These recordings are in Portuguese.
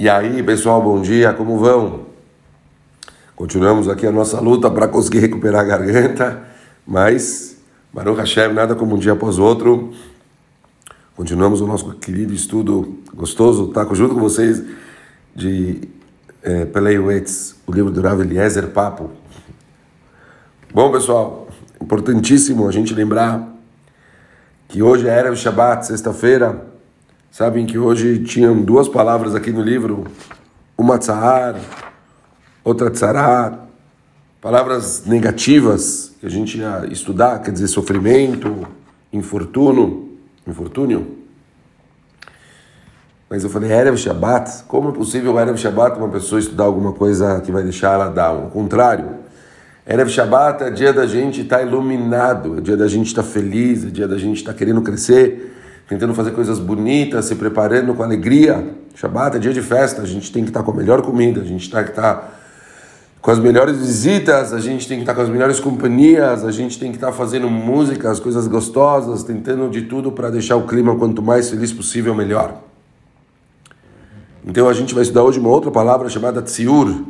E aí, pessoal, bom dia, como vão? Continuamos aqui a nossa luta para conseguir recuperar a garganta, mas, Baruch Hashem, nada como um dia após outro. Continuamos o nosso querido estudo gostoso, tá junto com vocês, de é, Pelei Wetz, o livro do Rav Eliezer Papo. Bom, pessoal, importantíssimo a gente lembrar que hoje é Erev Shabbat, sexta-feira, Sabem que hoje tinham duas palavras aqui no livro, uma tzahar, outra tzarat, palavras negativas que a gente ia estudar, quer dizer, sofrimento, infortúnio, infortúnio. Mas eu falei, Erev Shabbat, como é possível Erev Shabbat uma pessoa estudar alguma coisa que vai deixar ela down? Ao contrário, Erev Shabbat é dia da gente estar tá iluminado, é dia da gente estar tá feliz, é dia da gente estar tá querendo crescer, tentando fazer coisas bonitas, se preparando com alegria. Shabbat é dia de festa, a gente tem que estar com a melhor comida, a gente tem que estar com as melhores visitas, a gente tem que estar com as melhores companhias, a gente tem que estar fazendo músicas, coisas gostosas, tentando de tudo para deixar o clima quanto mais feliz possível, melhor. Então a gente vai estudar hoje uma outra palavra chamada tsiur,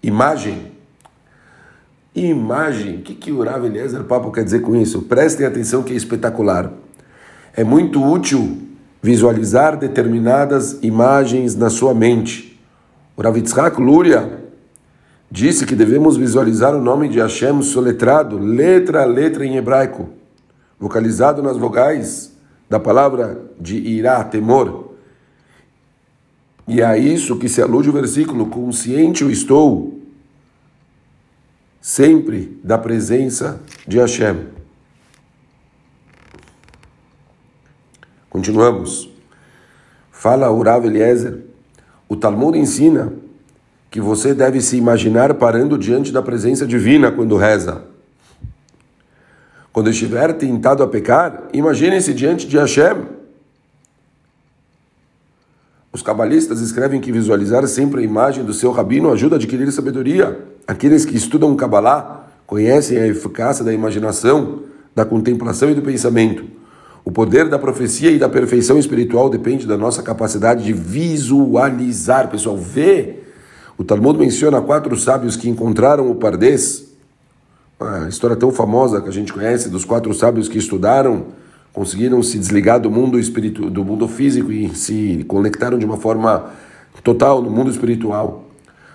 imagem. Imagem, o que, que o Rav Eliezer Papo quer dizer com isso? Prestem atenção que é espetacular. É muito útil visualizar determinadas imagens na sua mente. O Rav Luria disse que devemos visualizar o nome de Hashem soletrado, letra a letra em hebraico, vocalizado nas vogais da palavra de irá, temor. E a isso que se alude o versículo, consciente eu estou sempre da presença de Hashem. Continuamos. Fala Urav Eliezer. O Talmud ensina que você deve se imaginar parando diante da presença divina quando reza. Quando estiver tentado a pecar, imagine-se diante de Hashem. Os cabalistas escrevem que visualizar sempre a imagem do seu rabino ajuda a adquirir sabedoria. Aqueles que estudam Kabbalah conhecem a eficácia da imaginação, da contemplação e do pensamento. O poder da profecia e da perfeição espiritual depende da nossa capacidade de visualizar, pessoal, ver. O Talmud menciona quatro sábios que encontraram o Pardês, uma história tão famosa que a gente conhece dos quatro sábios que estudaram, conseguiram se desligar do mundo espiritual, do mundo físico e se conectaram de uma forma total no mundo espiritual.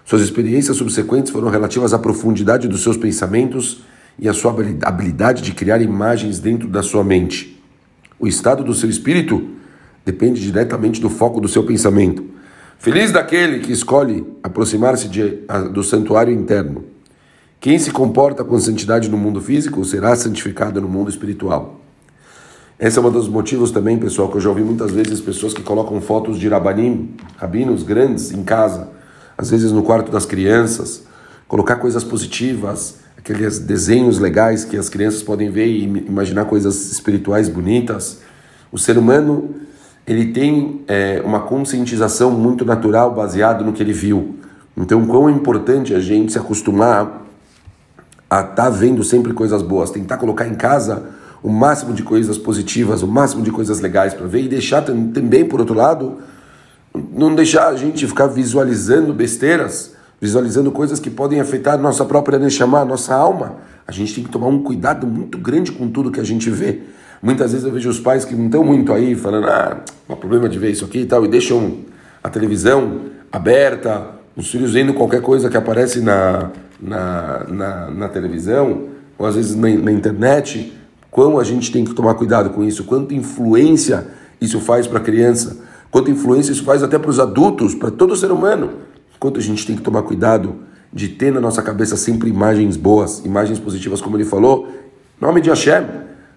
Suas experiências subsequentes foram relativas à profundidade dos seus pensamentos e à sua habilidade de criar imagens dentro da sua mente. O estado do seu espírito depende diretamente do foco do seu pensamento. Feliz daquele que escolhe aproximar-se do santuário interno. Quem se comporta com santidade no mundo físico será santificado no mundo espiritual. Esse é um dos motivos também, pessoal, que eu já ouvi muitas vezes pessoas que colocam fotos de rabanim, rabinos grandes em casa, às vezes no quarto das crianças, colocar coisas positivas, aqueles desenhos legais que as crianças podem ver e imaginar coisas espirituais bonitas. O ser humano ele tem é, uma conscientização muito natural baseado no que ele viu. Então, quão é importante a gente se acostumar a estar tá vendo sempre coisas boas, tentar colocar em casa o máximo de coisas positivas, o máximo de coisas legais para ver e deixar também, por outro lado, não deixar a gente ficar visualizando besteiras visualizando coisas que podem afetar nossa própria Neshama, nossa alma. A gente tem que tomar um cuidado muito grande com tudo que a gente vê. Muitas vezes eu vejo os pais que não estão muito aí falando, ah, não problema de ver isso aqui e tal, e deixam a televisão aberta, os filhos vendo qualquer coisa que aparece na, na, na, na televisão, ou às vezes na, na internet. Quão a gente tem que tomar cuidado com isso, quanta influência isso faz para a criança, quanta influência isso faz até para os adultos, para todo ser humano. Quanto a gente tem que tomar cuidado de ter na nossa cabeça sempre imagens boas, imagens positivas, como ele falou, nome de Hashem.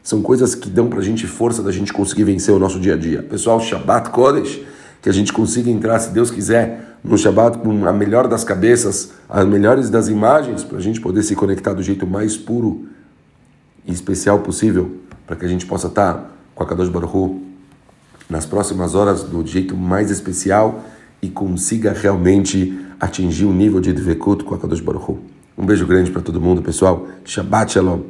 São coisas que dão para a gente força da gente conseguir vencer o nosso dia a dia. Pessoal, Shabbat Kodesh, que a gente consiga entrar, se Deus quiser, no Shabbat com a melhor das cabeças, as melhores das imagens, para a gente poder se conectar do jeito mais puro e especial possível, para que a gente possa estar com a Kadosh Baruch Hu nas próximas horas do jeito mais especial e consiga realmente atingir o nível de Dvekut com a Kadosh Baruch Hu. Um beijo grande para todo mundo, pessoal. Shabbat Shalom.